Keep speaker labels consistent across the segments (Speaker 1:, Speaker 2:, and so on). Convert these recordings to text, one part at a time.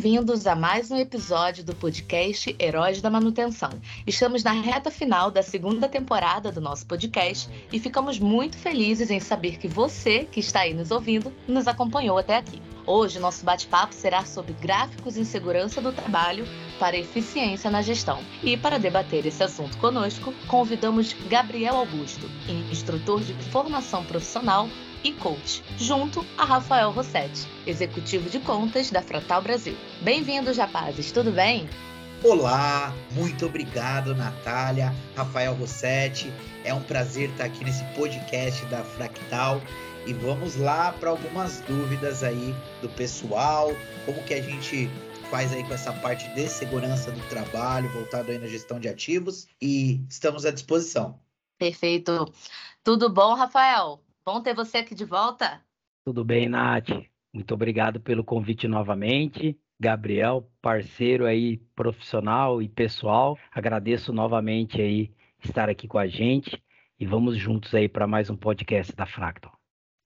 Speaker 1: bem-vindos a mais um episódio do podcast Heróis da Manutenção. Estamos na reta final da segunda temporada do nosso podcast e ficamos muito felizes em saber que você, que está aí nos ouvindo, nos acompanhou até aqui. Hoje, nosso bate-papo será sobre gráficos em segurança do trabalho para eficiência na gestão. E para debater esse assunto conosco, convidamos Gabriel Augusto, instrutor de formação profissional e coach, junto a Rafael Rossetti, executivo de contas da Fratal Brasil. Bem-vindos, rapazes, tudo bem?
Speaker 2: Olá, muito obrigado, Natália, Rafael Rossetti. É um prazer estar aqui nesse podcast da Fractal e vamos lá para algumas dúvidas aí do pessoal, como que a gente faz aí com essa parte de segurança do trabalho, voltado aí na gestão de ativos e estamos à disposição.
Speaker 1: Perfeito. Tudo bom, Rafael? Bom ter você aqui de volta.
Speaker 3: Tudo bem, Nath. Muito obrigado pelo convite novamente. Gabriel, parceiro aí profissional e pessoal, agradeço novamente aí estar aqui com a gente e vamos juntos aí para mais um podcast da Fractal.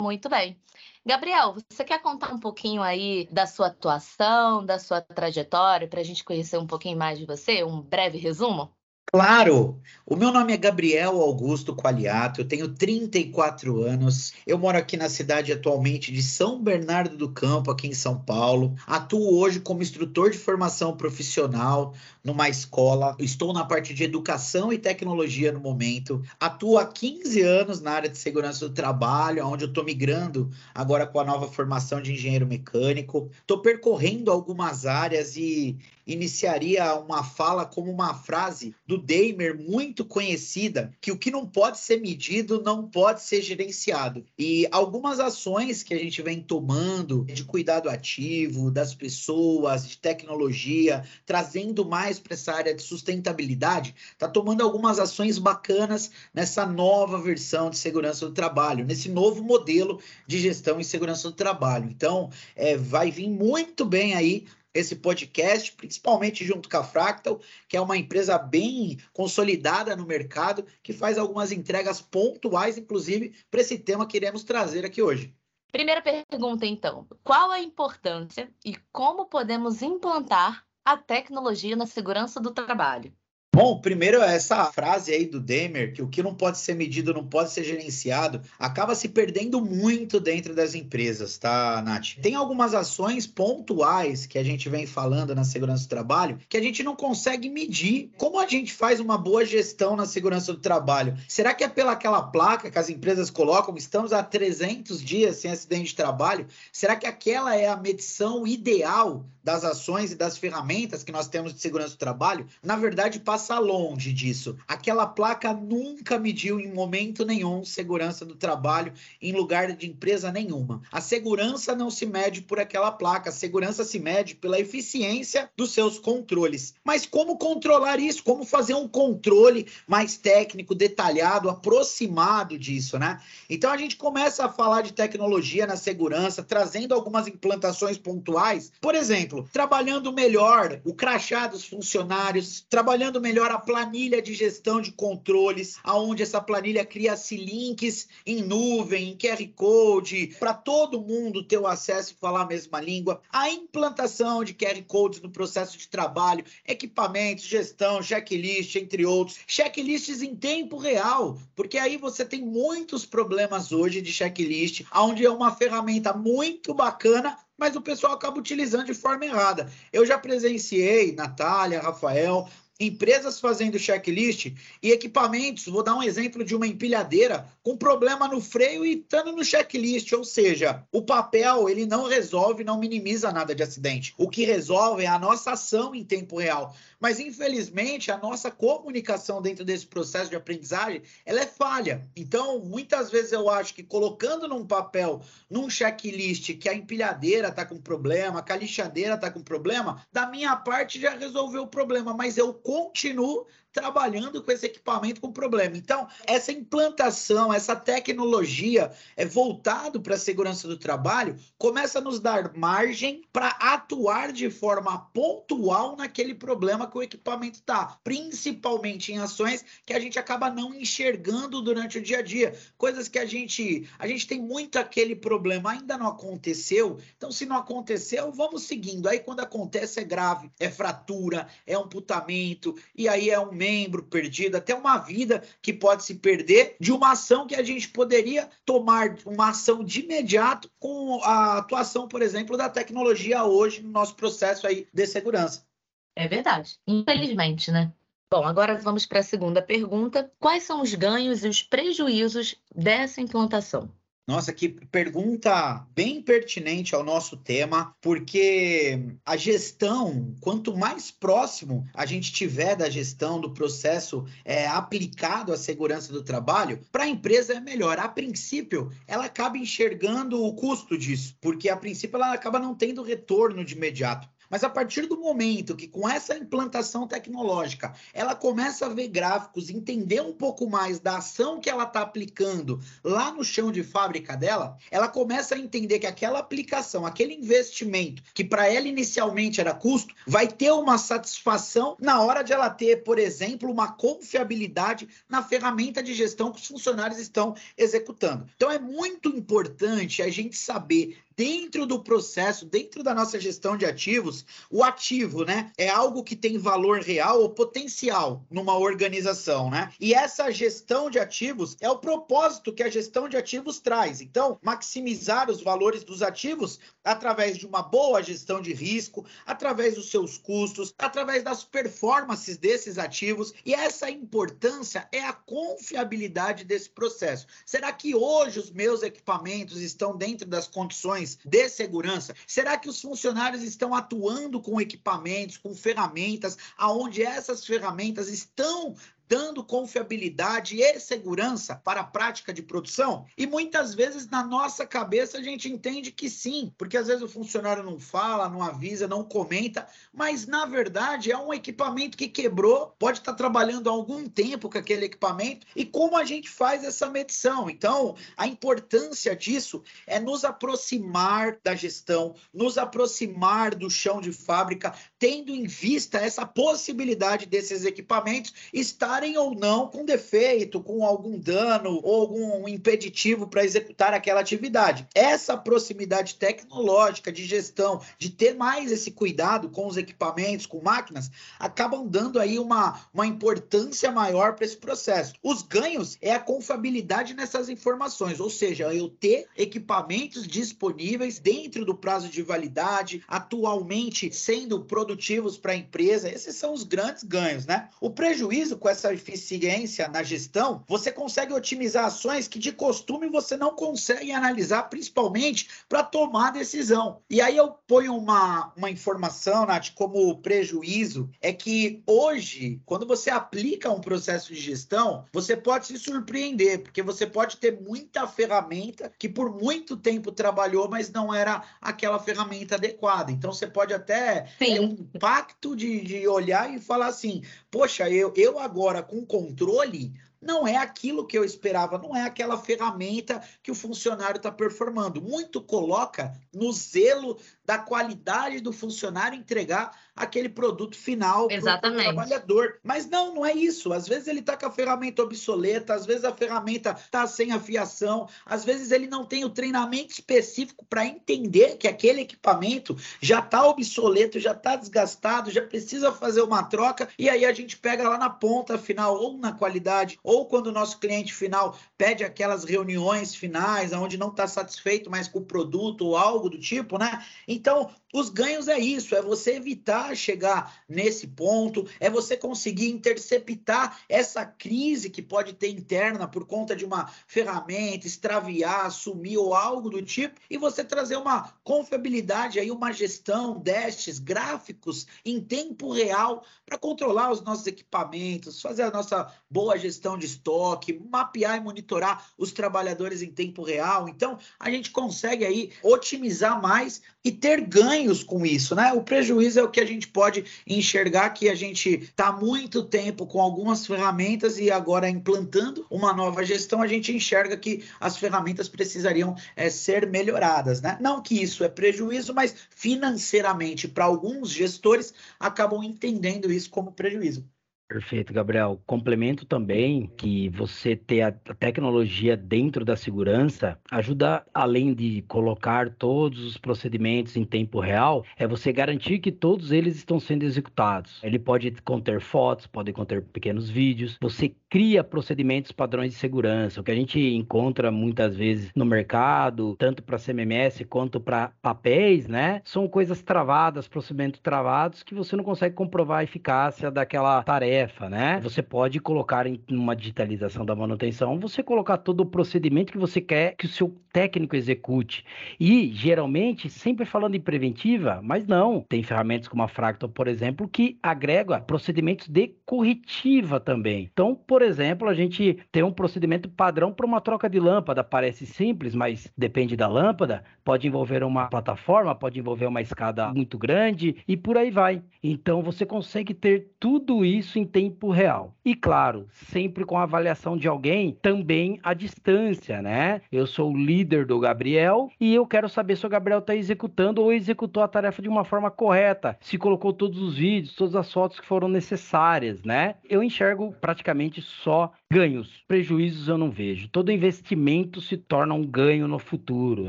Speaker 1: Muito bem. Gabriel, você quer contar um pouquinho aí da sua atuação, da sua trajetória, para a gente conhecer um pouquinho mais de você? Um breve resumo?
Speaker 2: Claro! O meu nome é Gabriel Augusto Qualiato, eu tenho 34 anos, eu moro aqui na cidade atualmente de São Bernardo do Campo, aqui em São Paulo. Atuo hoje como instrutor de formação profissional numa escola, estou na parte de educação e tecnologia no momento. Atuo há 15 anos na área de segurança do trabalho, onde eu estou migrando agora com a nova formação de engenheiro mecânico. Estou percorrendo algumas áreas e iniciaria uma fala como uma frase do Deimer muito conhecida, que o que não pode ser medido não pode ser gerenciado. E algumas ações que a gente vem tomando de cuidado ativo das pessoas, de tecnologia, trazendo mais para essa área de sustentabilidade, está tomando algumas ações bacanas nessa nova versão de segurança do trabalho, nesse novo modelo de gestão e segurança do trabalho. Então, é, vai vir muito bem aí esse podcast, principalmente junto com a Fractal, que é uma empresa bem consolidada no mercado, que faz algumas entregas pontuais, inclusive, para esse tema que iremos trazer aqui hoje.
Speaker 1: Primeira pergunta, então: qual a importância e como podemos implantar a tecnologia na segurança do trabalho?
Speaker 2: Bom, primeiro essa frase aí do Demer, que o que não pode ser medido não pode ser gerenciado, acaba se perdendo muito dentro das empresas, tá, Nath? Tem algumas ações pontuais que a gente vem falando na segurança do trabalho que a gente não consegue medir. Como a gente faz uma boa gestão na segurança do trabalho? Será que é pela aquela placa que as empresas colocam, estamos há 300 dias sem acidente de trabalho? Será que aquela é a medição ideal das ações e das ferramentas que nós temos de segurança do trabalho, na verdade passa longe disso. Aquela placa nunca mediu em momento nenhum segurança do trabalho em lugar de empresa nenhuma. A segurança não se mede por aquela placa, a segurança se mede pela eficiência dos seus controles. Mas como controlar isso? Como fazer um controle mais técnico, detalhado, aproximado disso, né? Então a gente começa a falar de tecnologia na segurança, trazendo algumas implantações pontuais. Por exemplo, exemplo, trabalhando melhor o crachá dos funcionários, trabalhando melhor a planilha de gestão de controles, aonde essa planilha cria-se links em nuvem, em QR Code, para todo mundo ter o acesso e falar a mesma língua, a implantação de QR Codes no processo de trabalho, equipamentos, gestão, checklist, entre outros, checklists em tempo real, porque aí você tem muitos problemas hoje de checklist, onde é uma ferramenta muito bacana, mas o pessoal acaba utilizando de forma errada. Eu já presenciei, Natália, Rafael, empresas fazendo checklist e equipamentos. Vou dar um exemplo de uma empilhadeira com problema no freio e estando no checklist, ou seja, o papel ele não resolve, não minimiza nada de acidente. O que resolve é a nossa ação em tempo real. Mas infelizmente a nossa comunicação dentro desse processo de aprendizagem ela é falha. Então muitas vezes eu acho que colocando num papel, num checklist que a empilhadeira está com problema, que a lixadeira está com problema, da minha parte já resolveu o problema, mas eu continuo trabalhando com esse equipamento com problema. Então, essa implantação, essa tecnologia é voltado para a segurança do trabalho, começa a nos dar margem para atuar de forma pontual naquele problema que o equipamento está, principalmente em ações que a gente acaba não enxergando durante o dia a dia, coisas que a gente a gente tem muito aquele problema ainda não aconteceu. Então, se não aconteceu, vamos seguindo. Aí quando acontece é grave, é fratura, é amputamento e aí é um membro perdido, até uma vida que pode se perder de uma ação que a gente poderia tomar uma ação de imediato com a atuação, por exemplo, da tecnologia hoje no nosso processo aí de segurança.
Speaker 1: É verdade. Infelizmente, né? Bom, agora vamos para a segunda pergunta. Quais são os ganhos e os prejuízos dessa implantação?
Speaker 2: Nossa, que pergunta bem pertinente ao nosso tema, porque a gestão, quanto mais próximo a gente tiver da gestão do processo é, aplicado à segurança do trabalho, para a empresa é melhor. A princípio, ela acaba enxergando o custo disso, porque a princípio ela acaba não tendo retorno de imediato. Mas a partir do momento que com essa implantação tecnológica ela começa a ver gráficos, entender um pouco mais da ação que ela está aplicando lá no chão de fábrica dela, ela começa a entender que aquela aplicação, aquele investimento que para ela inicialmente era custo, vai ter uma satisfação na hora de ela ter, por exemplo, uma confiabilidade na ferramenta de gestão que os funcionários estão executando. Então é muito importante a gente saber dentro do processo, dentro da nossa gestão de ativos, o ativo, né, é algo que tem valor real ou potencial numa organização, né? E essa gestão de ativos é o propósito que a gestão de ativos traz. Então, maximizar os valores dos ativos através de uma boa gestão de risco, através dos seus custos, através das performances desses ativos. E essa importância é a confiabilidade desse processo. Será que hoje os meus equipamentos estão dentro das condições de segurança? Será que os funcionários estão atuando com equipamentos, com ferramentas, aonde essas ferramentas estão dando confiabilidade e segurança para a prática de produção? E muitas vezes na nossa cabeça a gente entende que sim, porque às vezes o funcionário não fala, não avisa, não comenta, mas na verdade é um equipamento que quebrou, pode estar trabalhando há algum tempo com aquele equipamento e como a gente faz essa medição? Então, a importância disso é nos aproximar da gestão, nos aproximar do chão de fábrica, tendo em vista essa possibilidade desses equipamentos estar estarem ou não com defeito, com algum dano ou algum impeditivo para executar aquela atividade. Essa proximidade tecnológica de gestão, de ter mais esse cuidado com os equipamentos, com máquinas, acabam dando aí uma, uma importância maior para esse processo. Os ganhos é a confiabilidade nessas informações, ou seja, eu ter equipamentos disponíveis dentro do prazo de validade, atualmente sendo produtivos para a empresa. Esses são os grandes ganhos, né? O prejuízo com essa eficiência na gestão, você consegue otimizar ações que de costume você não consegue analisar, principalmente para tomar decisão. E aí eu ponho uma, uma informação, Nath, como prejuízo, é que hoje, quando você aplica um processo de gestão, você pode se surpreender, porque você pode ter muita ferramenta que por muito tempo trabalhou, mas não era aquela ferramenta adequada. Então você pode até Sim. ter um impacto de, de olhar e falar assim: poxa, eu, eu agora com controle não é aquilo que eu esperava, não é aquela ferramenta que o funcionário está performando. Muito coloca no zelo da qualidade do funcionário entregar aquele produto final para o trabalhador. Mas não, não é isso. Às vezes ele está com a ferramenta obsoleta, às vezes a ferramenta está sem afiação, às vezes ele não tem o treinamento específico para entender que aquele equipamento já está obsoleto, já está desgastado, já precisa fazer uma troca, e aí a gente pega lá na ponta final, ou na qualidade, ou quando o nosso cliente final pede aquelas reuniões finais, onde não está satisfeito mais com o produto ou algo do tipo, né? Então, os ganhos é isso, é você evitar chegar nesse ponto, é você conseguir interceptar essa crise que pode ter interna por conta de uma ferramenta, extraviar, sumir ou algo do tipo, e você trazer uma confiabilidade aí, uma gestão, destes, gráficos em tempo real para controlar os nossos equipamentos, fazer a nossa boa gestão de estoque, mapear e monitorar os trabalhadores em tempo real. Então, a gente consegue aí otimizar mais e ter ganhos com isso, né? O prejuízo é o que a gente pode enxergar que a gente está muito tempo com algumas ferramentas e agora implantando uma nova gestão, a gente enxerga que as ferramentas precisariam é, ser melhoradas, né? Não que isso é prejuízo, mas financeiramente para alguns gestores acabam entendendo isso como prejuízo.
Speaker 3: Perfeito, Gabriel. Complemento também que você ter a tecnologia dentro da segurança ajuda, além de colocar todos os procedimentos em tempo real, é você garantir que todos eles estão sendo executados. Ele pode conter fotos, pode conter pequenos vídeos. Você cria procedimentos padrões de segurança, o que a gente encontra muitas vezes no mercado, tanto para CMMS quanto para papéis, né? São coisas travadas, procedimentos travados que você não consegue comprovar a eficácia daquela tarefa tarefa, né? Você pode colocar em uma digitalização da manutenção, você colocar todo o procedimento que você quer que o seu técnico execute. E, geralmente, sempre falando em preventiva, mas não. Tem ferramentas como a Fractal, por exemplo, que agrega procedimentos de corretiva também. Então, por exemplo, a gente tem um procedimento padrão para uma troca de lâmpada. Parece simples, mas depende da lâmpada. Pode envolver uma plataforma, pode envolver uma escada muito grande e por aí vai. Então, você consegue ter tudo isso em em tempo real. E claro, sempre com a avaliação de alguém também à distância, né? Eu sou o líder do Gabriel e eu quero saber se o Gabriel está executando ou executou a tarefa de uma forma correta, se colocou todos os vídeos, todas as fotos que foram necessárias, né? Eu enxergo praticamente só ganhos, prejuízos eu não vejo. Todo investimento se torna um ganho no futuro,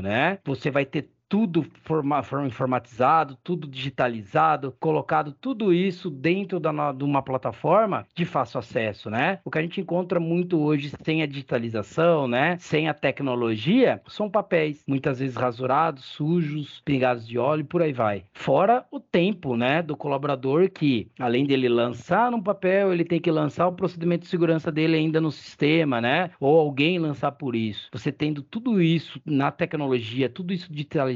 Speaker 3: né? Você vai ter tudo forma, forma informatizado, tudo digitalizado, colocado tudo isso dentro da, de uma plataforma de fácil acesso, né? O que a gente encontra muito hoje sem a digitalização, né? Sem a tecnologia, são papéis, muitas vezes rasurados, sujos, pingados de óleo e por aí vai. Fora o tempo, né, do colaborador que, além dele lançar num papel, ele tem que lançar o procedimento de segurança dele ainda no sistema, né? Ou alguém lançar por isso. Você tendo tudo isso na tecnologia, tudo isso digitalizado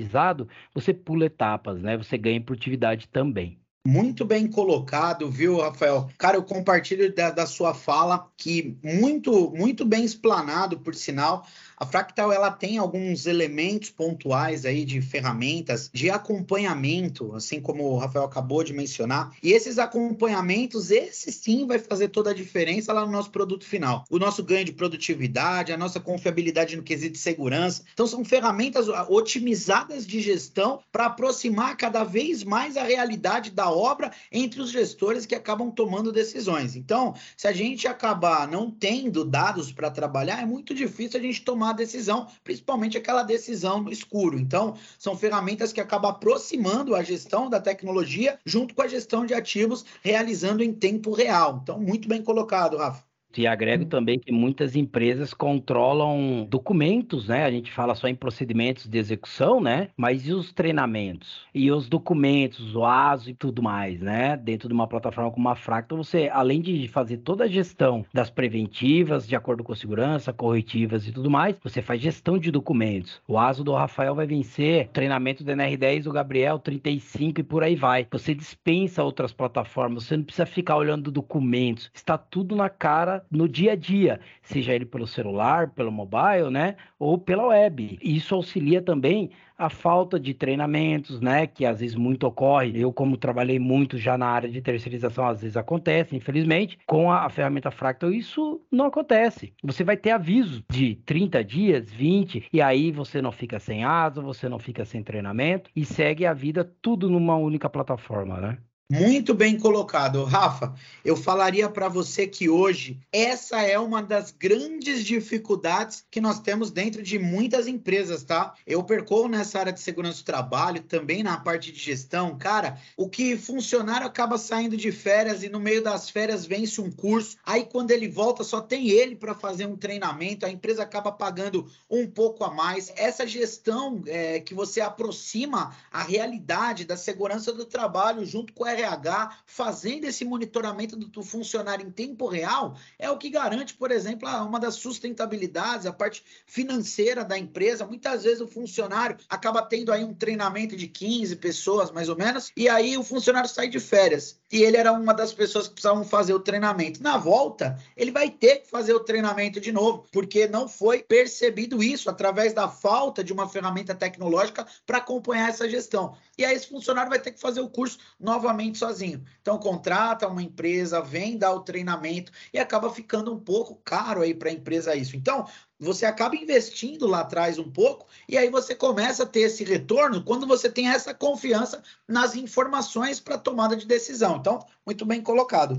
Speaker 3: você pula etapas, né? Você ganha produtividade também.
Speaker 2: Muito bem colocado, viu, Rafael? Cara, eu compartilho da, da, sua fala que muito, muito bem explanado, por sinal. A Fractal ela tem alguns elementos pontuais aí de ferramentas de acompanhamento, assim como o Rafael acabou de mencionar. E esses acompanhamentos, esse sim vai fazer toda a diferença lá no nosso produto final. O nosso ganho de produtividade, a nossa confiabilidade no quesito de segurança. Então são ferramentas otimizadas de gestão para aproximar cada vez mais a realidade da obra entre os gestores que acabam tomando decisões. Então, se a gente acabar não tendo dados para trabalhar, é muito difícil a gente tomar decisão, principalmente aquela decisão no escuro. Então, são ferramentas que acabam aproximando a gestão da tecnologia junto com a gestão de ativos, realizando em tempo real. Então, muito bem colocado, Rafa.
Speaker 3: E agrego também que muitas empresas controlam documentos, né? A gente fala só em procedimentos de execução, né? Mas e os treinamentos? E os documentos, o ASO e tudo mais, né? Dentro de uma plataforma como a Fractal, você, além de fazer toda a gestão das preventivas, de acordo com a segurança, corretivas e tudo mais, você faz gestão de documentos. O ASO do Rafael vai vencer, treinamento do NR10 do Gabriel, 35 e por aí vai. Você dispensa outras plataformas, você não precisa ficar olhando documentos. Está tudo na cara no dia a dia, seja ele pelo celular, pelo mobile, né, ou pela web. Isso auxilia também a falta de treinamentos, né, que às vezes muito ocorre. Eu, como trabalhei muito já na área de terceirização, às vezes acontece, infelizmente, com a, ferramenta Fractal isso não acontece. Você vai ter aviso de 30 dias, 20, e aí você não fica sem asa, você não fica sem treinamento e segue a vida tudo numa única plataforma, né?
Speaker 2: Muito bem colocado, Rafa. Eu falaria para você que hoje essa é uma das grandes dificuldades que nós temos dentro de muitas empresas, tá? Eu percorro nessa área de segurança do trabalho, também na parte de gestão. Cara, o que funcionário acaba saindo de férias e no meio das férias vence um curso, aí quando ele volta só tem ele para fazer um treinamento, a empresa acaba pagando um pouco a mais. Essa gestão é, que você aproxima a realidade da segurança do trabalho junto com a RH fazendo esse monitoramento do funcionário em tempo real é o que garante, por exemplo, uma das sustentabilidades, a parte financeira da empresa. Muitas vezes o funcionário acaba tendo aí um treinamento de 15 pessoas, mais ou menos, e aí o funcionário sai de férias. E ele era uma das pessoas que precisavam fazer o treinamento. Na volta, ele vai ter que fazer o treinamento de novo, porque não foi percebido isso através da falta de uma ferramenta tecnológica para acompanhar essa gestão. E aí esse funcionário vai ter que fazer o curso novamente sozinho. Então contrata uma empresa, vem dar o treinamento e acaba ficando um pouco caro aí para a empresa isso. Então, você acaba investindo lá atrás um pouco e aí você começa a ter esse retorno quando você tem essa confiança nas informações para tomada de decisão. Então, muito bem colocado.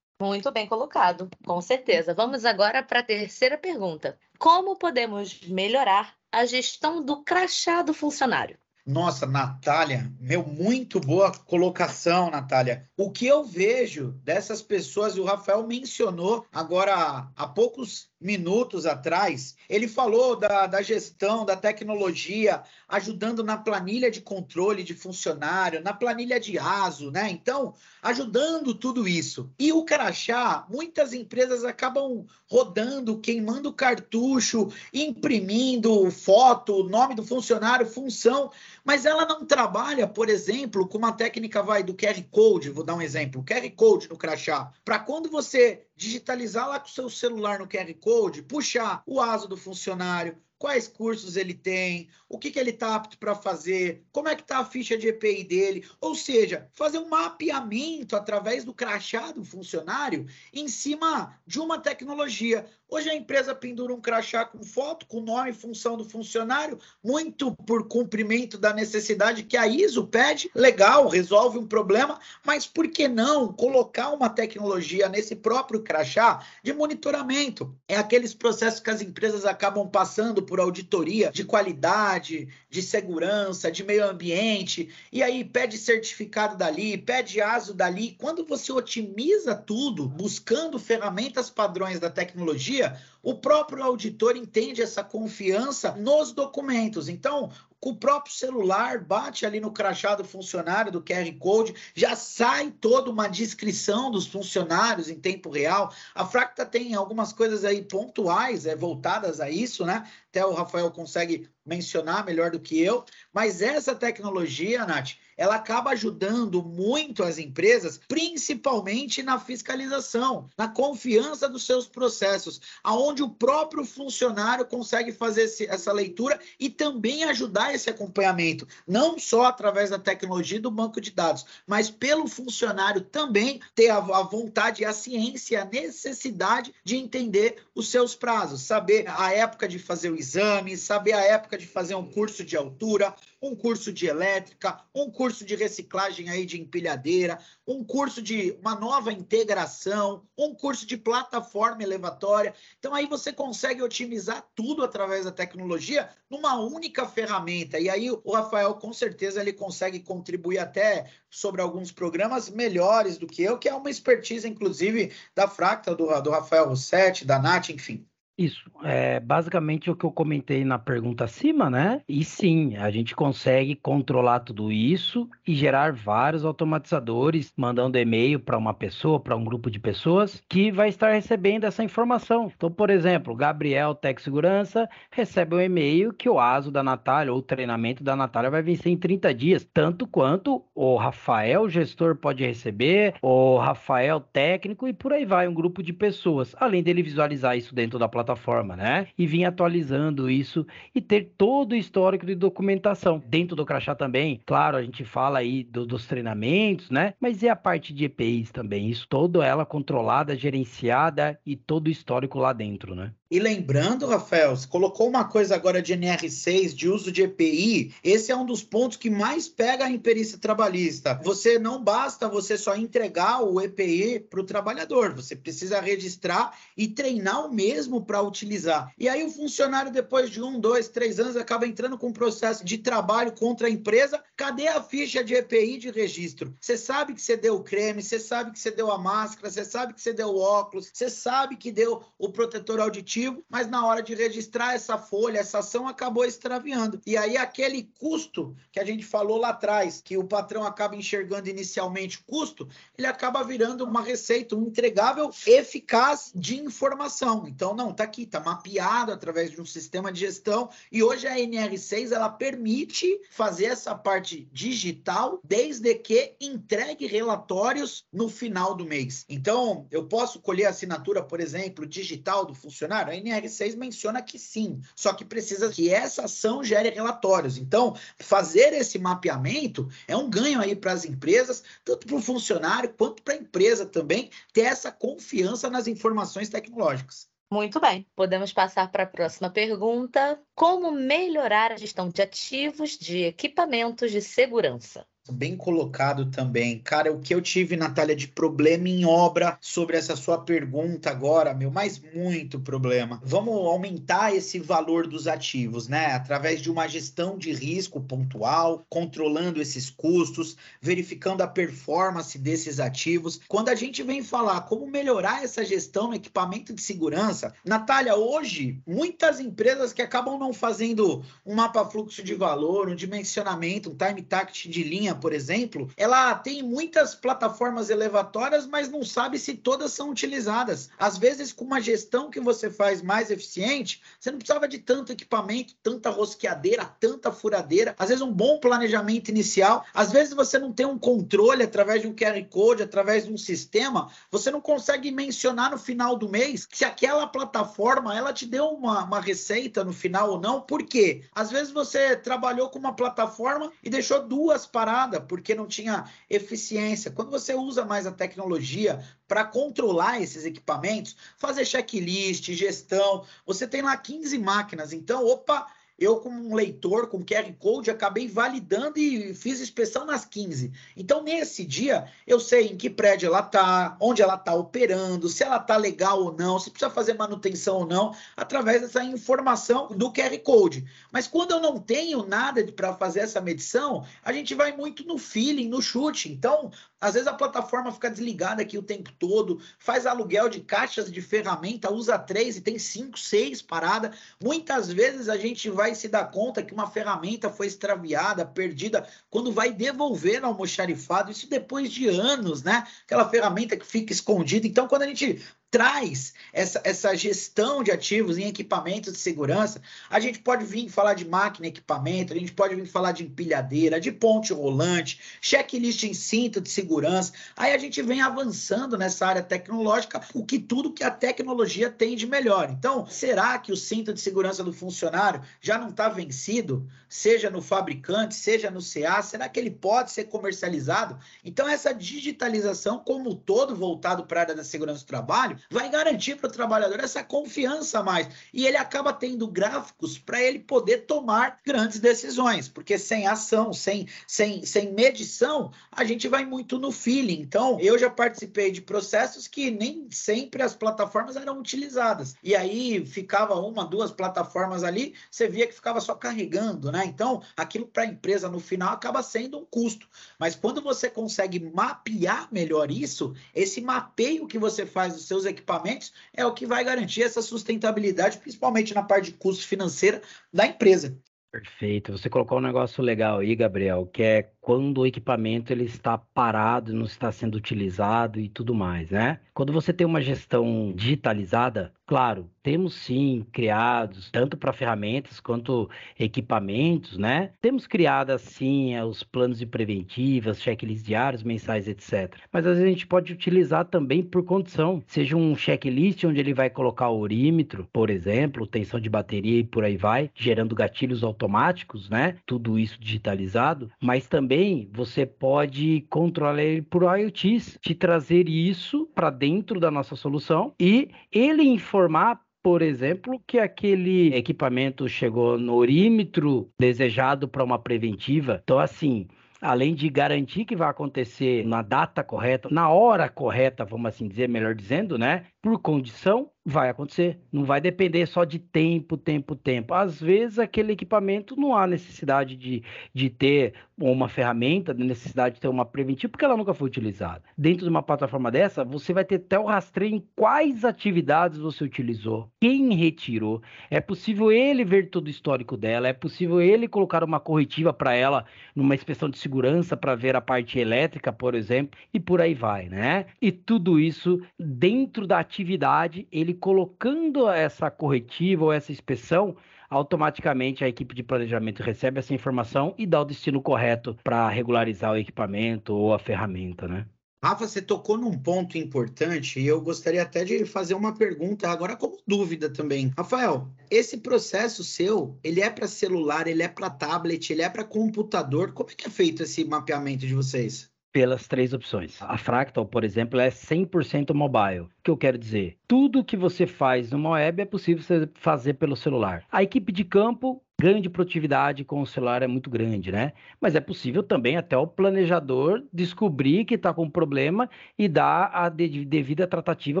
Speaker 1: Muito bem colocado, com certeza. Vamos agora para a terceira pergunta. Como podemos melhorar a gestão do crachá do funcionário?
Speaker 2: Nossa, Natália, meu, muito boa colocação, Natália. O que eu vejo dessas pessoas, o Rafael mencionou agora há poucos minutos atrás, ele falou da, da gestão, da tecnologia, ajudando na planilha de controle de funcionário, na planilha de ASO, né? Então, ajudando tudo isso. E o Crachá, muitas empresas acabam rodando, queimando cartucho, imprimindo foto, nome do funcionário, função, mas ela não trabalha, por exemplo, com uma técnica vai do QR Code, vou dar um exemplo, QR Code no Crachá, para quando você digitalizar lá com o seu celular no QR Code, puxar o ASO do funcionário, quais cursos ele tem, o que, que ele está apto para fazer, como é que está a ficha de EPI dele, ou seja, fazer um mapeamento através do crachá do funcionário em cima de uma tecnologia. Hoje a empresa pendura um crachá com foto, com nome e função do funcionário, muito por cumprimento da necessidade que a ISO pede. Legal, resolve um problema, mas por que não colocar uma tecnologia nesse próprio crachá de monitoramento? É aqueles processos que as empresas acabam passando por auditoria de qualidade, de segurança, de meio ambiente, e aí pede certificado dali, pede ASO dali. Quando você otimiza tudo, buscando ferramentas padrões da tecnologia, o próprio auditor entende essa confiança nos documentos. Então, com o próprio celular, bate ali no crachá do funcionário do QR Code, já sai toda uma descrição dos funcionários em tempo real. A Fracta tem algumas coisas aí pontuais, é, voltadas a isso, né? Até o Rafael consegue mencionar melhor do que eu, mas essa tecnologia, Nath, ela acaba ajudando muito as empresas, principalmente na fiscalização, na confiança dos seus processos, aonde o próprio funcionário consegue fazer esse, essa leitura e também ajudar esse acompanhamento, não só através da tecnologia do banco de dados, mas pelo funcionário também ter a, a vontade, a ciência, a necessidade de entender os seus prazos, saber a época de fazer o exame, saber a época de fazer um curso de altura, um curso de elétrica, um curso de reciclagem aí de empilhadeira, um curso de uma nova integração, um curso de plataforma elevatória. Então aí você consegue otimizar tudo através da tecnologia numa única ferramenta. E aí o Rafael com certeza ele consegue contribuir até sobre alguns programas melhores do que eu, que é uma expertise inclusive da Fractal do, do Rafael Rossetti, da Nath, enfim.
Speaker 3: Isso, é basicamente o que eu comentei na pergunta acima, né? E sim, a gente consegue controlar tudo isso e gerar vários automatizadores, mandando e-mail para uma pessoa, para um grupo de pessoas que vai estar recebendo essa informação. Então, por exemplo, Gabriel Tech Segurança recebe um e-mail que o ASO da Natália ou o treinamento da Natália vai vencer em 30 dias, tanto quanto o Rafael, gestor, pode receber, o Rafael técnico e por aí vai, um grupo de pessoas, além dele visualizar isso dentro da plataforma plataforma, né? E vir atualizando isso e ter todo o histórico de documentação. Dentro do crachá também, claro, a gente fala aí do, dos treinamentos, né? Mas e a parte de EPIs também? Isso toda ela controlada, gerenciada e todo o histórico lá dentro, né?
Speaker 2: E lembrando, Rafael, você colocou uma coisa agora de NR6, de uso de EPI, esse é um dos pontos que mais pega a imperícia trabalhista. Você não basta você só entregar o EPI para o trabalhador, você precisa registrar e treinar o mesmo para utilizar. E aí o funcionário, depois de um, dois, três anos, acaba entrando com um processo de trabalho contra a empresa. Cadê a ficha de EPI de registro? Você sabe que você deu o creme, você sabe que você deu a máscara, você sabe que você deu o óculos, você sabe que deu o protetor auditivo mas na hora de registrar essa folha, essa ação acabou extraviando. E aí aquele custo que a gente falou lá atrás, que o patrão acaba enxergando inicialmente custo, ele acaba virando uma receita, um entregável eficaz de informação. Então, não, tá aqui, tá mapeado através de um sistema de gestão e hoje a NR6 ela permite fazer essa parte digital desde que entregue relatórios no final do mês. Então, eu posso colher a assinatura, por exemplo, digital do funcionário? A NR6 menciona que sim, só que precisa que essa ação gere relatórios. Então, fazer esse mapeamento é um ganho aí para as empresas, tanto para o funcionário quanto para a empresa também, ter essa confiança nas informações tecnológicas.
Speaker 1: Muito bem, podemos passar para a próxima pergunta. Como melhorar a gestão de ativos de equipamentos de segurança?
Speaker 2: Bem colocado também. Cara, o que eu tive, Natália, de problema em obra sobre essa sua pergunta agora, meu, mas muito problema. Vamos aumentar esse valor dos ativos, né? Através de uma gestão de risco pontual, controlando esses custos, verificando a performance desses ativos. Quando a gente vem falar como melhorar essa gestão no equipamento de segurança, Natália, hoje, muitas empresas que acabam não fazendo um mapa fluxo de valor, um dimensionamento, um time tact de linha, por exemplo, ela tem muitas plataformas elevatórias, mas não sabe se todas são utilizadas. Às vezes, com uma gestão que você faz mais eficiente, você não precisava de tanto equipamento, tanta rosqueadeira, tanta furadeira. Às vezes, um bom planejamento inicial. Às vezes, você não tem um controle através de um QR Code, através de um sistema. Você não consegue mencionar no final do mês se aquela plataforma ela te deu uma, uma receita no final ou não. Por quê? Às vezes, você trabalhou com uma plataforma e deixou duas paradas porque não tinha eficiência. Quando você usa mais a tecnologia para controlar esses equipamentos, fazer checklist, gestão, você tem lá 15 máquinas. Então, opa, eu, como um leitor com QR Code, acabei validando e fiz inspeção nas 15. Então, nesse dia, eu sei em que prédio ela está, onde ela está operando, se ela está legal ou não, se precisa fazer manutenção ou não, através dessa informação do QR Code. Mas quando eu não tenho nada para fazer essa medição, a gente vai muito no feeling, no chute. Então, às vezes a plataforma fica desligada aqui o tempo todo, faz aluguel de caixas de ferramenta, usa três e tem cinco, seis paradas. Muitas vezes a gente vai se dar conta que uma ferramenta foi extraviada, perdida, quando vai devolver no almoxarifado, isso depois de anos, né? Aquela ferramenta que fica escondida. Então, quando a gente traz essa, essa gestão de ativos em equipamentos de segurança, a gente pode vir falar de máquina e equipamento, a gente pode vir falar de empilhadeira, de ponte rolante, checklist em cinto de segurança. Aí a gente vem avançando nessa área tecnológica, o que tudo que a tecnologia tem de melhor. Então, será que o cinto de segurança do funcionário já não está vencido, seja no fabricante, seja no CA? Será que ele pode ser comercializado? Então, essa digitalização como todo voltado para a área da segurança do trabalho, vai garantir para o trabalhador essa confiança a mais. E ele acaba tendo gráficos para ele poder tomar grandes decisões, porque sem ação, sem, sem, sem medição, a gente vai muito no feeling. Então, eu já participei de processos que nem sempre as plataformas eram utilizadas. E aí ficava uma, duas plataformas ali, você via que ficava só carregando, né? Então, aquilo para a empresa no final acaba sendo um custo. Mas quando você consegue mapear melhor isso, esse mapeio que você faz dos seus equipamentos é o que vai garantir essa sustentabilidade, principalmente na parte de custo financeira da empresa.
Speaker 3: Perfeito. Você colocou um negócio legal aí, Gabriel, que é quando o equipamento ele está parado, não está sendo utilizado e tudo mais, né? Quando você tem uma gestão digitalizada, claro, temos sim criados tanto para ferramentas quanto equipamentos, né? Temos criado assim é, os planos de preventivas, checklists diários, mensais, etc. Mas às vezes a gente pode utilizar também por condição, seja um checklist onde ele vai colocar o orímetro, por exemplo, tensão de bateria e por aí vai, gerando gatilhos automáticos, né? Tudo isso digitalizado, mas também também você pode controlar ele por IoTs, te trazer isso para dentro da nossa solução e ele informar por exemplo, que aquele equipamento chegou no orímetro desejado para uma preventiva. Então, assim, além de garantir que vai acontecer na data correta, na hora correta, vamos assim dizer, melhor dizendo, né? Por condição, vai acontecer. Não vai depender só de tempo, tempo, tempo. Às vezes, aquele equipamento não há necessidade de, de ter uma ferramenta, necessidade de ter uma preventiva, porque ela nunca foi utilizada. Dentro de uma plataforma dessa, você vai ter até o rastreio em quais atividades você utilizou, quem retirou. É possível ele ver todo o histórico dela, é possível ele colocar uma corretiva para ela numa inspeção de segurança para ver a parte elétrica, por exemplo, e por aí vai, né? E tudo isso dentro da atividade, ele colocando essa corretiva ou essa inspeção, automaticamente a equipe de planejamento recebe essa informação e dá o destino correto para regularizar o equipamento ou a ferramenta, né?
Speaker 2: Rafa, você tocou num ponto importante e eu gostaria até de fazer uma pergunta agora como dúvida também. Rafael, esse processo seu, ele é para celular, ele é para tablet, ele é para computador? Como é que é feito esse mapeamento de vocês?
Speaker 3: Pelas três opções. A Fractal, por exemplo, é 100% mobile. O que eu quero dizer? Tudo que você faz numa web é possível fazer pelo celular. A equipe de campo ganho de produtividade com o celular é muito grande, né? Mas é possível também até o planejador descobrir que está com um problema e dar a devida tratativa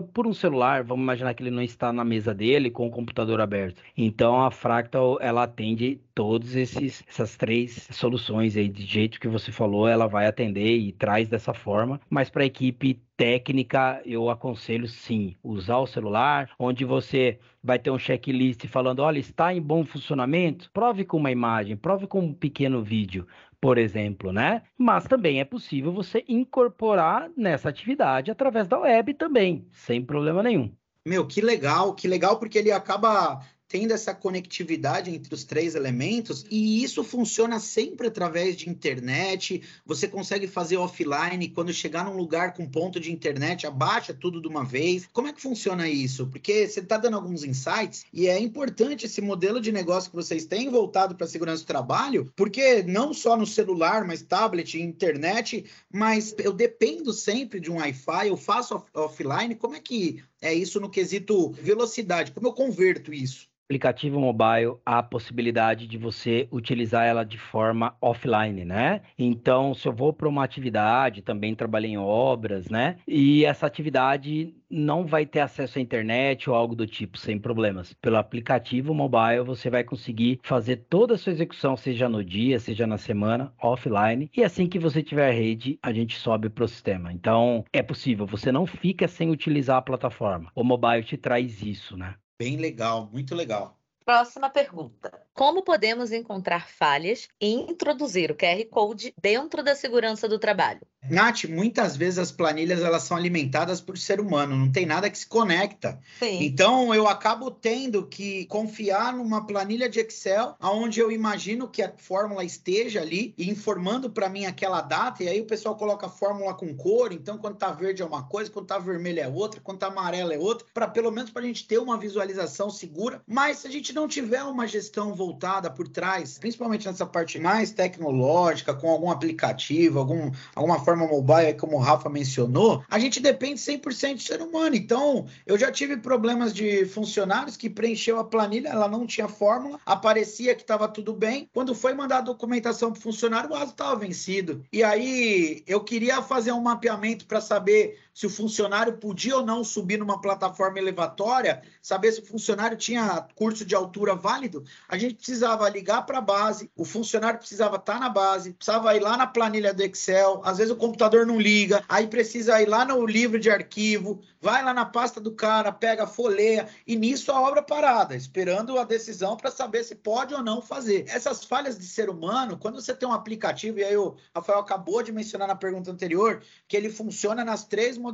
Speaker 3: por um celular. Vamos imaginar que ele não está na mesa dele com o computador aberto. Então a Fractal ela atende todas essas três soluções aí de jeito que você falou, ela vai atender e traz dessa forma. Mas para a equipe técnica, eu aconselho sim, usar o celular, onde você vai ter um checklist falando, olha, está em bom funcionamento? Prove com uma imagem, prove com um pequeno vídeo, por exemplo, né? Mas também é possível você incorporar nessa atividade através da web também, sem problema nenhum.
Speaker 2: Meu, que legal, que legal, porque ele acaba tendo essa conectividade entre os três elementos, e isso funciona sempre através de internet. Você consegue fazer offline quando chegar num lugar com ponto de internet, abaixa tudo de uma vez. Como é que funciona isso? Porque você está dando alguns insights e é importante esse modelo de negócio que vocês têm voltado para a segurança do trabalho, porque não só no celular, mas tablet, internet, mas eu dependo sempre de um Wi-Fi, eu faço off offline. Como é que é isso no quesito velocidade? Como eu converto isso?
Speaker 3: Aplicativo mobile a possibilidade de você utilizar ela de forma offline, né? Então, se eu vou para uma atividade, também trabalhei em obras, né? E essa atividade não vai ter acesso à internet ou algo do tipo, sem problemas. Pelo aplicativo mobile, você vai conseguir fazer toda a sua execução, seja no dia, seja na semana, offline. E assim que você tiver rede, a gente sobe para o sistema. Então, é possível, você não fica sem utilizar a plataforma. O mobile te traz isso, né?
Speaker 2: Bem legal, muito legal.
Speaker 1: Próxima pergunta. Como podemos encontrar falhas e introduzir o QR Code dentro da segurança do trabalho?
Speaker 2: Nath, muitas vezes as planilhas elas são alimentadas por ser humano, não tem nada que se conecta. Sim. Então eu acabo tendo que confiar numa planilha de Excel, onde eu imagino que a fórmula esteja ali informando para mim aquela data, e aí o pessoal coloca a fórmula com cor, então quando tá verde é uma coisa, quando tá vermelho é outra, quando tá amarelo é outra, para pelo menos para a gente ter uma visualização segura. Mas se a gente não tiver uma gestão voltada por trás, principalmente nessa parte mais tecnológica, com algum aplicativo, algum, alguma forma mobile, como o Rafa mencionou, a gente depende 100% de ser humano. Então, eu já tive problemas de funcionários que preencheu a planilha, ela não tinha fórmula, aparecia que estava tudo bem. Quando foi mandar a documentação para o funcionário, o aso estava vencido. E aí, eu queria fazer um mapeamento para saber se o funcionário podia ou não subir numa plataforma elevatória, saber se o funcionário tinha curso de altura válido, a gente precisava ligar para a base, o funcionário precisava estar tá na base, precisava ir lá na planilha do Excel, às vezes o computador não liga, aí precisa ir lá no livro de arquivo, vai lá na pasta do cara, pega, folheia, e nisso a obra parada, esperando a decisão para saber se pode ou não fazer. Essas falhas de ser humano, quando você tem um aplicativo, e aí o Rafael acabou de mencionar na pergunta anterior, que ele funciona nas três modalidades,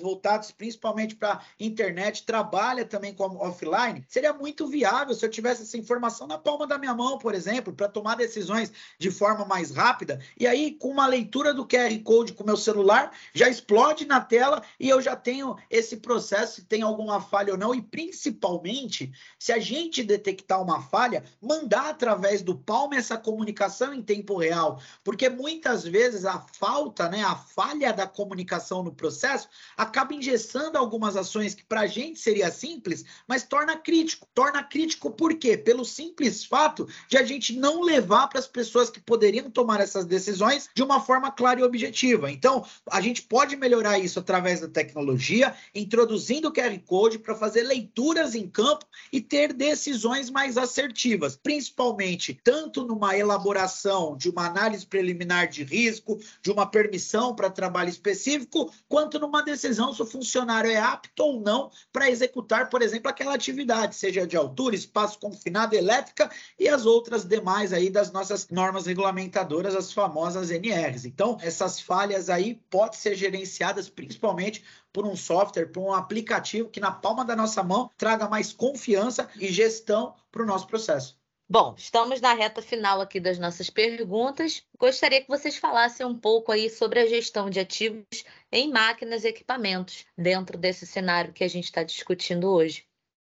Speaker 2: voltados principalmente para internet, trabalha também como offline, seria muito viável se eu tivesse essa informação na palma da minha mão, por exemplo, para tomar decisões de forma mais rápida. E aí, com uma leitura do QR Code com meu celular, já explode na tela e eu já tenho esse processo, se tem alguma falha ou não, e principalmente, se a gente detectar uma falha, mandar através do Palm essa comunicação em tempo real, porque muitas vezes a falta, né, a falha da comunicação no processo processo, acaba engessando algumas ações que para a gente seria simples, mas torna crítico. Torna crítico por quê? Pelo simples fato de a gente não levar para as pessoas que poderiam tomar essas decisões de uma forma clara e objetiva. Então, a gente pode melhorar isso através da tecnologia, introduzindo o QR Code para fazer leituras em campo e ter decisões mais assertivas, principalmente tanto numa elaboração de uma análise preliminar de risco, de uma permissão para trabalho específico, quanto numa decisão se o funcionário é apto ou não para executar, por exemplo, aquela atividade, seja de altura, espaço confinado, elétrica e as outras demais aí das nossas normas regulamentadoras, as famosas NRs. Então, essas falhas aí podem ser gerenciadas principalmente por um software, por um aplicativo que na palma da nossa mão traga mais confiança e gestão para o nosso processo.
Speaker 1: Bom, estamos na reta final aqui das nossas perguntas. Gostaria que vocês falassem um pouco aí sobre a gestão de ativos em máquinas e equipamentos dentro desse cenário que a gente está discutindo hoje.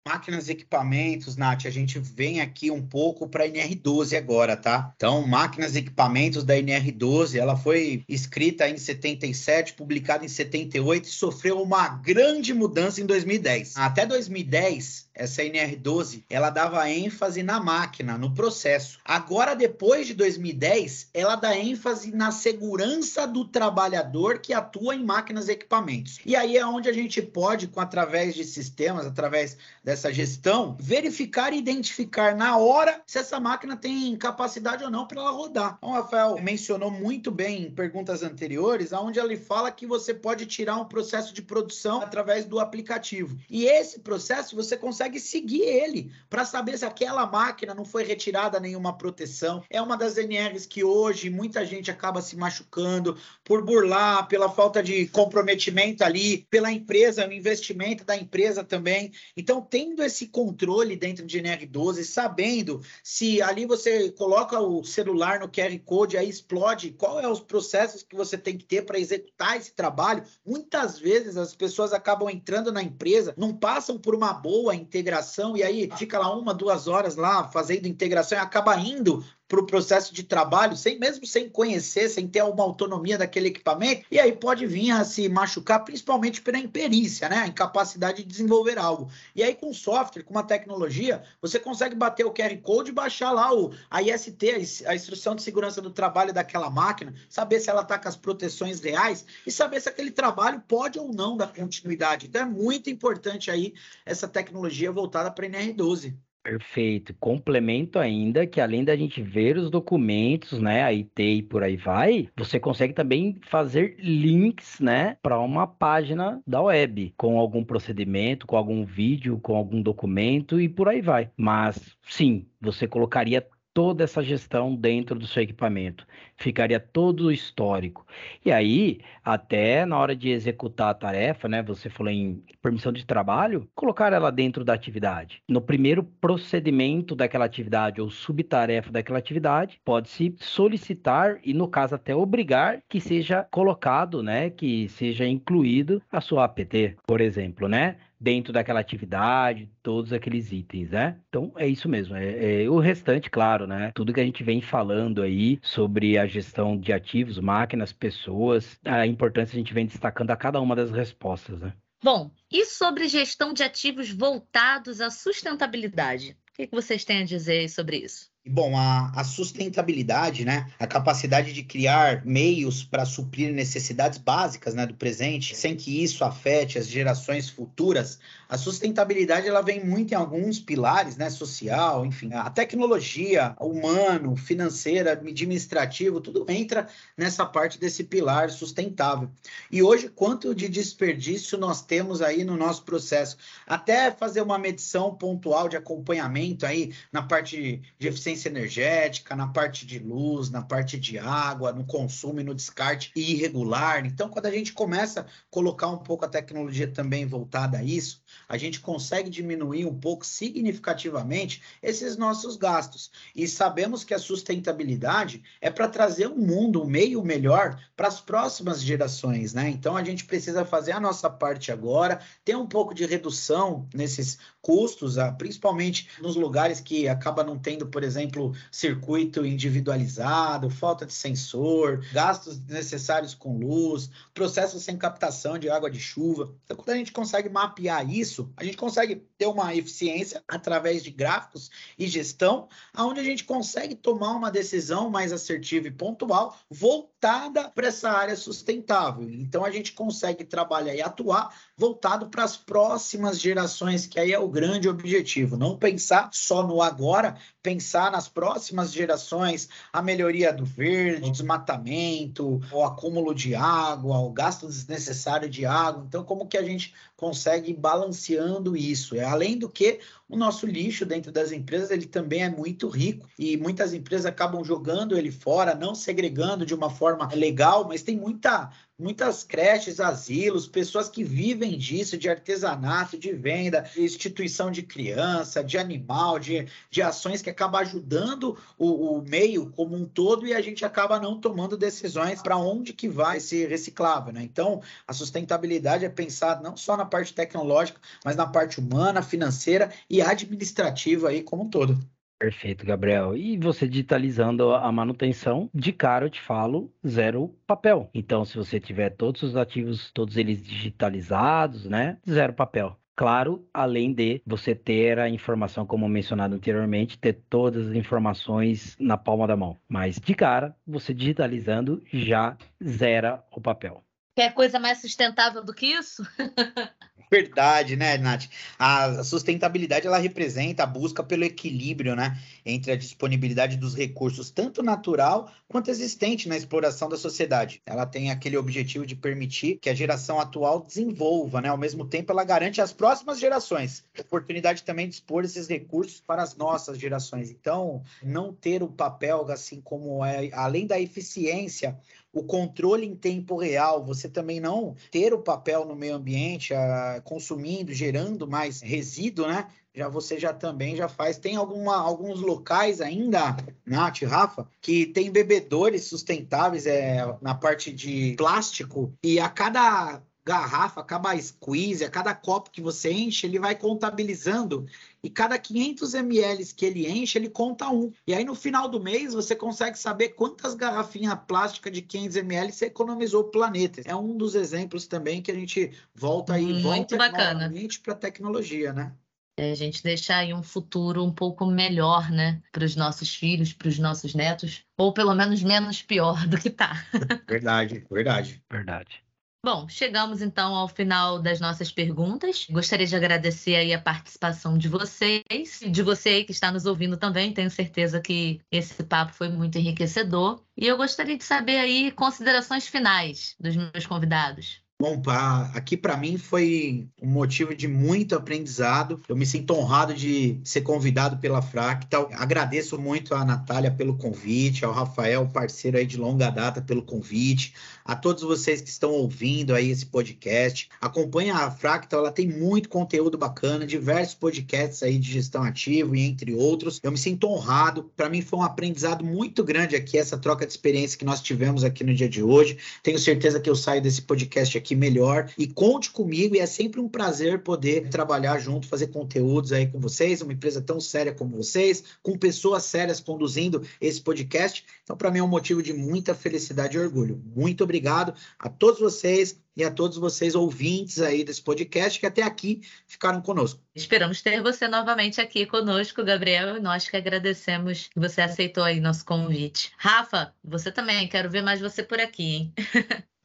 Speaker 2: Máquinas e equipamentos, Nath, a gente vem aqui um pouco para a NR12 agora, tá? Então, máquinas e equipamentos da NR12, ela foi escrita em 77, publicada em 78 e sofreu uma grande mudança em 2010. Até 2010, essa NR12, ela dava ênfase na máquina, no processo. Agora, depois de 2010, ela dá ênfase na segurança do trabalhador que atua em máquinas e equipamentos. E aí é onde a gente pode, com através de sistemas, através dessa gestão, verificar e identificar na hora se essa máquina tem capacidade ou não para ela rodar. Então, o Rafael mencionou muito bem em perguntas anteriores, aonde ele fala que você pode tirar um processo de produção através do aplicativo. E esse processo você consegue consegue seguir ele para saber se aquela máquina não foi retirada nenhuma proteção. É uma das NRs que hoje muita gente acaba se machucando por burlar, pela falta de comprometimento ali, pela empresa, o investimento da empresa também. Então, tendo esse controle dentro de NR12, sabendo se ali você coloca o celular no QR Code, aí explode, qual é os processos que você tem que ter para executar esse trabalho. Muitas vezes as pessoas acabam entrando na empresa, não passam por uma boa integração, e aí fica lá uma, duas horas lá fazendo integração e acaba indo para o processo de trabalho, sem mesmo sem conhecer, sem ter uma autonomia daquele equipamento, e aí pode vir a se machucar, principalmente pela imperícia, né? A incapacidade de desenvolver algo. E aí, com software, com uma tecnologia, você consegue bater o QR Code e baixar lá o, a IST, a Instrução de Segurança do Trabalho daquela máquina, saber se ela está com as proteções reais e saber se aquele trabalho pode ou não dar continuidade. Então é muito importante aí essa tecnologia voltada para a NR12.
Speaker 3: Perfeito. Complemento ainda que além da gente ver os documentos, né, a IT e por aí vai, você consegue também fazer links, né, para uma página da web com algum procedimento, com algum vídeo, com algum documento e por aí vai. Mas sim, você colocaria toda essa gestão dentro do seu equipamento. Ficaria todo o histórico. E aí, até na hora de executar a tarefa, né? Você falou em permissão de trabalho, colocar ela dentro da atividade. No primeiro procedimento daquela atividade ou subtarefa daquela atividade, pode-se solicitar e, no caso, até obrigar que seja colocado, né? Que seja incluído a sua APT, por exemplo, né? Dentro daquela atividade, todos aqueles itens, né? Então é isso mesmo. É, é, o restante, claro, né? Tudo que a gente vem falando aí sobre a gestão de ativos, máquinas, pessoas, a importância a gente vem destacando a cada uma das respostas, né?
Speaker 1: Bom, e sobre gestão de ativos voltados à sustentabilidade? O que, vocês têm a dizer sobre isso?
Speaker 2: Bom, a, a, sustentabilidade, né, a capacidade de criar meios para suprir necessidades básicas né, do presente, sem que isso afete as gerações futuras, a sustentabilidade ela vem muito em alguns pilares, né, social, enfim, a tecnologia, humano, financeira, administrativo, tudo entra nessa parte desse pilar sustentável. E hoje, quanto de desperdício nós temos aí no nosso processo? Até fazer uma medição pontual de acompanhamento aí na parte de eficiência eficiência energética, na parte de luz, na parte de água, no consumo e no descarte irregular. Então, quando a gente começa a colocar um pouco a tecnologia também voltada a isso, a gente consegue diminuir um pouco significativamente esses nossos gastos. E sabemos que a sustentabilidade é para trazer um mundo, um meio melhor para as próximas gerações, né? Então a gente precisa fazer a nossa parte agora, ter um pouco de redução nesses custos, ah, principalmente nos lugares que acaba não tendo, por exemplo, exemplo, circuito individualizado, falta de sensor, gastos necessários com luz, processos sem captação de água de chuva. Então, quando a gente consegue mapear isso, a gente consegue ter uma eficiência através de gráficos e gestão, onde a gente consegue tomar uma decisão mais assertiva e pontual, voltada para essa área sustentável. Então, a gente consegue trabalhar e atuar voltado para as próximas gerações, que aí é o grande objetivo. Não pensar só no agora, pensar nas próximas gerações, a melhoria do verde, desmatamento, o acúmulo de água, o gasto desnecessário de água. Então, como que a gente consegue ir balanceando isso? É além do que o nosso lixo dentro das empresas ele também é muito rico e muitas empresas acabam jogando ele fora, não segregando de uma forma legal, mas tem muita muitas creches, asilos, pessoas que vivem disso, de artesanato, de venda, de instituição de criança, de animal, de, de ações que acabam ajudando o, o meio como um todo e a gente acaba não tomando decisões para onde que vai esse reciclável, né? Então, a sustentabilidade é pensar não só na parte tecnológica, mas na parte humana, financeira e administrativa aí como um todo.
Speaker 3: Perfeito, Gabriel. E você digitalizando a manutenção, de cara eu te falo, zero papel. Então, se você tiver todos os ativos, todos eles digitalizados, né? Zero papel. Claro, além de você ter a informação, como mencionado anteriormente, ter todas as informações na palma da mão. Mas de cara, você digitalizando já zera o papel.
Speaker 1: Quer coisa mais sustentável do que isso?
Speaker 2: Verdade, né, Nath? A sustentabilidade ela representa a busca pelo equilíbrio, né, entre a disponibilidade dos recursos, tanto natural quanto existente na exploração da sociedade. Ela tem aquele objetivo de permitir que a geração atual desenvolva, né? Ao mesmo tempo, ela garante às próximas gerações oportunidade também de expor esses recursos para as nossas gerações. Então, não ter o papel, assim como é, além da eficiência, o controle em tempo real, você também não ter o papel no meio ambiente, a, consumindo, gerando mais resíduo, né? Já você já também já faz. Tem alguma, alguns locais ainda, Nath, Rafa, que tem bebedores sustentáveis é, na parte de plástico e a cada garrafa, a cada squeeze, a cada copo que você enche, ele vai contabilizando e cada 500 ml que ele enche, ele conta um. E aí no final do mês você consegue saber quantas garrafinhas plásticas de 500 ml você economizou o planeta. É um dos exemplos também que a gente volta aí,
Speaker 1: Muito
Speaker 2: volta
Speaker 1: bacana.
Speaker 2: para a tecnologia, né?
Speaker 1: É, a gente deixar aí um futuro um pouco melhor, né, para os nossos filhos, para os nossos netos, ou pelo menos menos pior do que tá.
Speaker 2: verdade, verdade.
Speaker 3: Verdade.
Speaker 1: Bom, chegamos então ao final das nossas perguntas. Gostaria de agradecer aí a participação de vocês, de você aí que está nos ouvindo também. Tenho certeza que esse papo foi muito enriquecedor. E eu gostaria de saber aí considerações finais dos meus convidados.
Speaker 2: Bom, pá, aqui para mim foi um motivo de muito aprendizado. Eu me sinto honrado de ser convidado pela Fractal. Agradeço muito a Natália pelo convite, ao Rafael, parceiro aí de longa data, pelo convite, a todos vocês que estão ouvindo aí esse podcast. Acompanha a Fractal, ela tem muito conteúdo bacana, diversos podcasts aí de gestão ativa e entre outros. Eu me sinto honrado. Para mim foi um aprendizado muito grande aqui essa troca de experiência que nós tivemos aqui no dia de hoje. Tenho certeza que eu saio desse podcast aqui aqui melhor. E conte comigo, e é sempre um prazer poder trabalhar junto, fazer conteúdos aí com vocês, uma empresa tão séria como vocês, com pessoas sérias conduzindo esse podcast. Então, para mim é um motivo de muita felicidade e orgulho. Muito obrigado a todos vocês e a todos vocês ouvintes aí desse podcast que até aqui ficaram conosco.
Speaker 1: Esperamos ter você novamente aqui conosco, Gabriel, nós que agradecemos que você aceitou aí nosso convite. Rafa, você também, quero ver mais você por aqui, hein?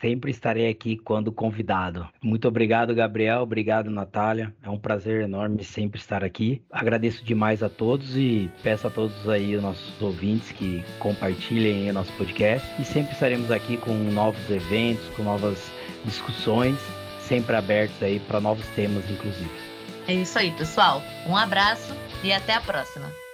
Speaker 3: Sempre estarei aqui quando convidado. Muito obrigado, Gabriel. Obrigado, Natália. É um prazer enorme sempre estar aqui. Agradeço demais a todos e peço a todos aí, os nossos ouvintes, que compartilhem o nosso podcast. E sempre estaremos aqui com novos eventos, com novas discussões, sempre abertos aí para novos temas, inclusive.
Speaker 1: É isso aí, pessoal. Um abraço e até a próxima.